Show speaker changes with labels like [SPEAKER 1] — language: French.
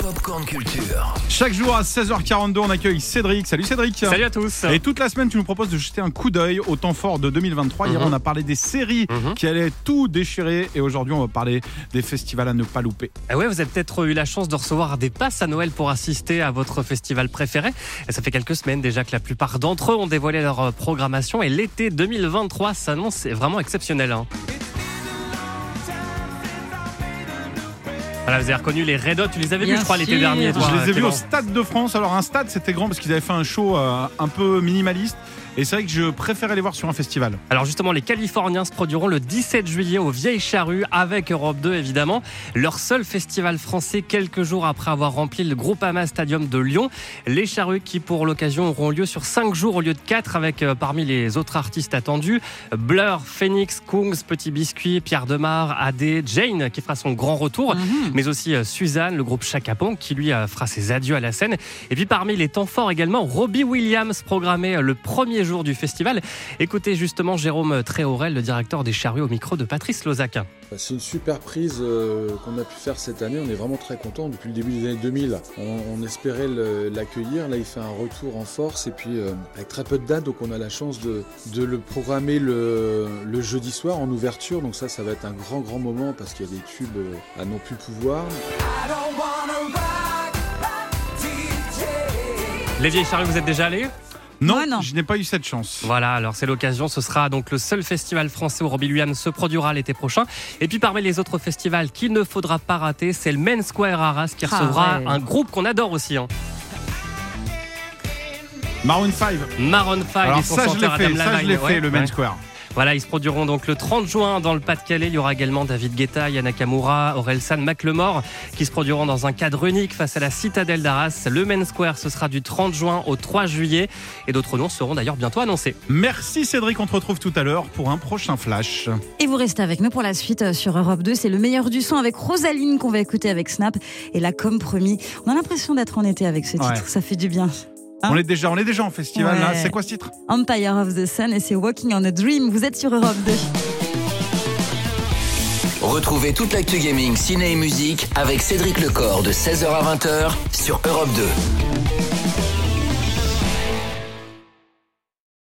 [SPEAKER 1] Popcorn Culture.
[SPEAKER 2] Chaque jour à 16h42, on accueille Cédric. Salut Cédric.
[SPEAKER 3] Salut à tous.
[SPEAKER 2] Et toute la semaine, tu nous proposes de jeter un coup d'œil au temps fort de 2023. Hier,
[SPEAKER 3] Mhm.
[SPEAKER 2] on a parlé des séries
[SPEAKER 3] Mhm.
[SPEAKER 2] qui allaient tout déchirer. Et aujourd'hui, on va parler des festivals à ne pas louper.
[SPEAKER 3] Ah ouais, vous avez peut-être eu la chance de recevoir des passes à Noël pour assister à votre festival préféré. Et ça fait quelques semaines déjà que la plupart d'entre eux ont dévoilé leur programmation et l'été 2023 s'annonce vraiment exceptionnel. hein. Voilà, vous avez reconnu les Red Hot, tu les avais vus je crois l'été dernier. toi,
[SPEAKER 2] Je les ai vus
[SPEAKER 3] Clément.
[SPEAKER 2] au Stade de France. Alors, un stade, c'était grand parce qu'ils avaient fait un show euh, un peu minimaliste. Et c'est vrai que je préférais les voir sur un festival.
[SPEAKER 3] Alors justement, les Californiens se produiront le 17 juillet au Vieilles Charrues avec Europe 2 évidemment. Leur seul festival français quelques jours après avoir rempli le Groupama Stadium de Lyon. Les Charrues qui pour l'occasion auront lieu sur 5 jours au lieu de 4 avec euh, parmi les autres artistes attendus Blur, Phoenix, Kungs, Petit Biscuit, Pierre Demar, AD, Jane qui fera son grand retour.
[SPEAKER 4] Mhm.
[SPEAKER 3] Mais aussi euh, Suzanne, le groupe Chaka Ponk, qui lui euh, fera ses adieux à la scène. Et puis parmi les temps forts également, Robbie Williams programmé euh, le premier jour du festival. Écoutez justement Jérôme Tréorel, le directeur des charrues au micro de Patrice Lozac.
[SPEAKER 5] C'est une super prise euh, qu'on a pu faire cette année. On est vraiment très content. Depuis le début des années 2000, on, on espérait l'accueillir. Là, il fait un retour en force et puis euh, avec très peu de dates. Donc, on a la chance de, de le programmer le, le jeudi soir en ouverture. Donc, ça, ça va être un grand, grand moment parce qu'il y a des tubes euh, à non plus pouvoir.
[SPEAKER 3] Les vieilles charrues, vous êtes déjà allés?
[SPEAKER 2] Non,
[SPEAKER 4] Moi, non.
[SPEAKER 2] je n'ai pas eu cette chance.
[SPEAKER 3] Voilà, alors c'est l'occasion. Ce sera donc le seul festival français où Robbie Williams se produira l'été prochain. Et puis parmi les autres festivals qu'il ne faudra pas rater, c'est le Main Square Arras qui
[SPEAKER 4] Ah
[SPEAKER 3] recevra
[SPEAKER 4] ouais.
[SPEAKER 3] un groupe qu'on adore aussi. hein.
[SPEAKER 2] Maroon 5.
[SPEAKER 3] Maroon 5
[SPEAKER 2] Alors
[SPEAKER 3] et son
[SPEAKER 2] ça, je l'ai fait. Ça, je
[SPEAKER 3] Levine.
[SPEAKER 2] l'ai fait,
[SPEAKER 3] Ouais,
[SPEAKER 2] le Main
[SPEAKER 3] ouais.
[SPEAKER 2] Square.
[SPEAKER 3] Voilà, ils se produiront donc le 30 juin dans le Pas-de-Calais. Il y aura également David Guetta, Yana Kamura, Orelsan McLemore qui se produiront dans un cadre unique face à la citadelle d'Arras. Le Main Square, ce sera du 30 juin au 3 juillet. Et d'autres noms seront d'ailleurs bientôt annoncés.
[SPEAKER 2] Merci Cédric. On te retrouve tout à l'heure pour un prochain flash.
[SPEAKER 4] Et vous restez avec nous pour la suite euh, sur Europe 2. C'est le meilleur du son avec Rosaline qu'on va écouter avec Snap. Et là, comme promis, on a l'impression d'être en été avec ce titre.
[SPEAKER 2] Ouais.
[SPEAKER 4] Ça fait du bien. Hein
[SPEAKER 2] On est déjà, on est déjà en festival là. C'est quoi ce titre?
[SPEAKER 4] Empire of the Sun et c'est Walking on a Dream. Vous êtes sur Europe 2.
[SPEAKER 1] Retrouvez toute l'actu gaming, ciné et musique avec Cédric Lecor de 16h à 20h sur Europe 2.